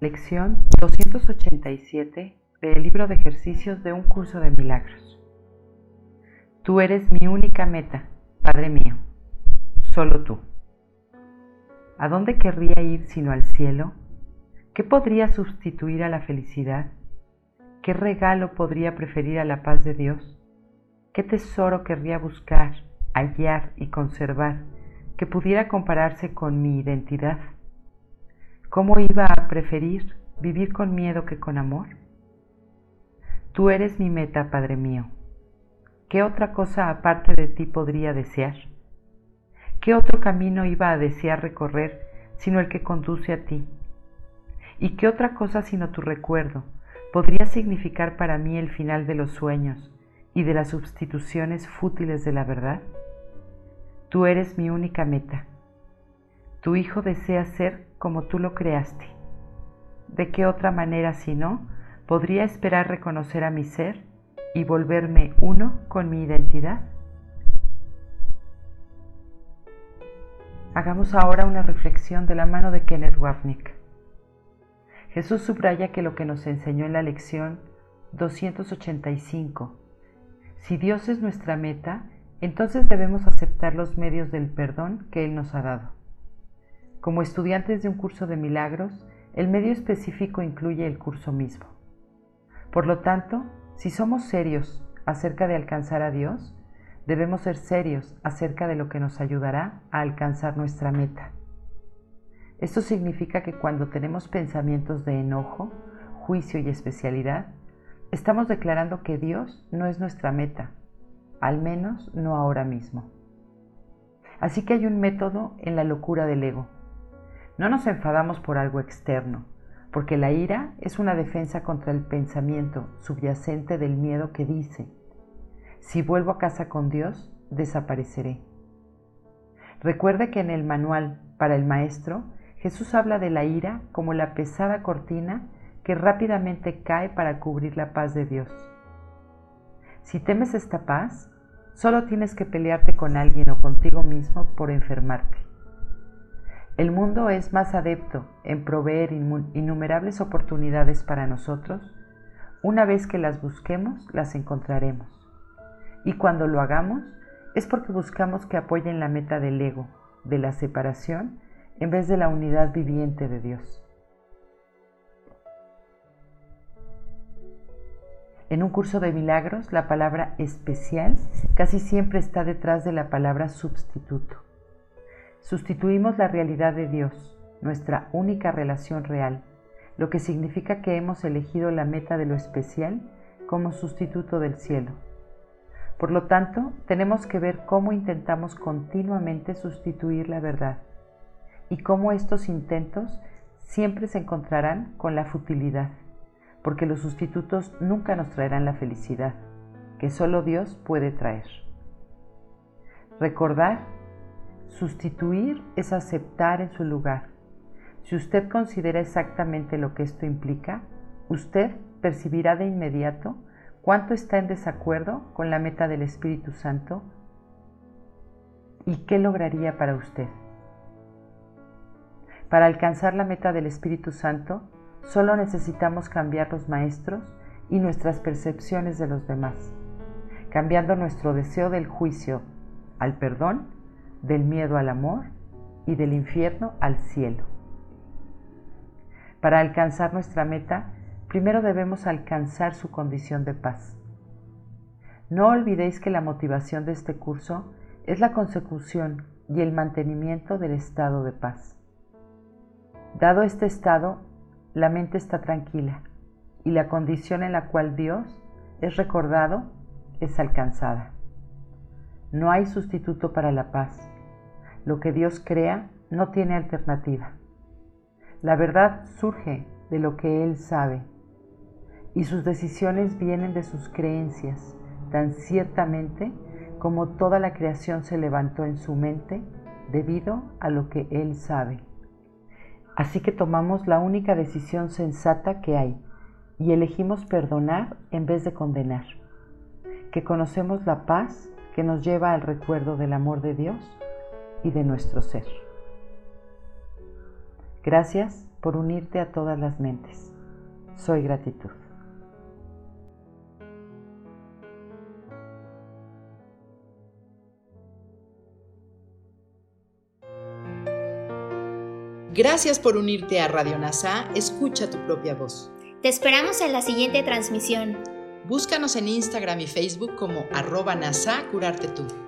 Lección 287 del libro de ejercicios de un curso de milagros. Tú eres mi única meta, Padre mío, solo tú. ¿A dónde querría ir sino al cielo? ¿Qué podría sustituir a la felicidad? ¿Qué regalo podría preferir a la paz de Dios? ¿Qué tesoro querría buscar, hallar y conservar que pudiera compararse con mi identidad? ¿Cómo iba a preferir vivir con miedo que con amor? Tú eres mi meta, Padre mío. ¿Qué otra cosa aparte de ti podría desear? ¿Qué otro camino iba a desear recorrer sino el que conduce a ti? ¿Y qué otra cosa sino tu recuerdo podría significar para mí el final de los sueños y de las sustituciones fútiles de la verdad? Tú eres mi única meta. Tu Hijo desea ser como tú lo creaste. ¿De qué otra manera, si no, podría esperar reconocer a mi ser y volverme uno con mi identidad? Hagamos ahora una reflexión de la mano de Kenneth Wapnick. Jesús subraya que lo que nos enseñó en la lección 285, si Dios es nuestra meta, entonces debemos aceptar los medios del perdón que Él nos ha dado. Como estudiantes de un curso de milagros, el medio específico incluye el curso mismo. Por lo tanto, si somos serios acerca de alcanzar a Dios, debemos ser serios acerca de lo que nos ayudará a alcanzar nuestra meta. Esto significa que cuando tenemos pensamientos de enojo, juicio y especialidad, estamos declarando que Dios no es nuestra meta, al menos no ahora mismo. Así que hay un método en la locura del ego no nos enfadamos por algo externo, porque la ira es una defensa contra el pensamiento subyacente del miedo que dice, si vuelvo a casa con Dios, desapareceré. Recuerde que en el manual para el maestro, Jesús habla de la ira como la pesada cortina que rápidamente cae para cubrir la paz de Dios. Si temes esta paz, solo tienes que pelearte con alguien o contigo mismo por enfermarte. El mundo es más adepto en proveer innumerables oportunidades para nosotros. Una vez que las busquemos, las encontraremos. Y cuando lo hagamos, es porque buscamos que apoyen la meta del ego, de la separación, en vez de la unidad viviente de Dios. En un curso de milagros, la palabra especial casi siempre está detrás de la palabra sustituto. Sustituimos la realidad de Dios, nuestra única relación real, lo que significa que hemos elegido la meta de lo especial como sustituto del cielo. Por lo tanto, tenemos que ver cómo intentamos continuamente sustituir la verdad y cómo estos intentos siempre se encontrarán con la futilidad, porque los sustitutos nunca nos traerán la felicidad, que solo Dios puede traer. Recordar Sustituir es aceptar en su lugar. Si usted considera exactamente lo que esto implica, usted percibirá de inmediato cuánto está en desacuerdo con la meta del Espíritu Santo y qué lograría para usted. Para alcanzar la meta del Espíritu Santo, solo necesitamos cambiar los maestros y nuestras percepciones de los demás, cambiando nuestro deseo del juicio al perdón del miedo al amor y del infierno al cielo. Para alcanzar nuestra meta, primero debemos alcanzar su condición de paz. No olvidéis que la motivación de este curso es la consecución y el mantenimiento del estado de paz. Dado este estado, la mente está tranquila y la condición en la cual Dios es recordado es alcanzada. No hay sustituto para la paz. Lo que Dios crea no tiene alternativa. La verdad surge de lo que Él sabe y sus decisiones vienen de sus creencias, tan ciertamente como toda la creación se levantó en su mente debido a lo que Él sabe. Así que tomamos la única decisión sensata que hay y elegimos perdonar en vez de condenar, que conocemos la paz que nos lleva al recuerdo del amor de Dios y de nuestro ser. Gracias por unirte a todas las mentes. Soy gratitud. Gracias por unirte a Radio NASA. Escucha tu propia voz. Te esperamos en la siguiente transmisión. Búscanos en Instagram y Facebook como arroba NASA Curarte Tú.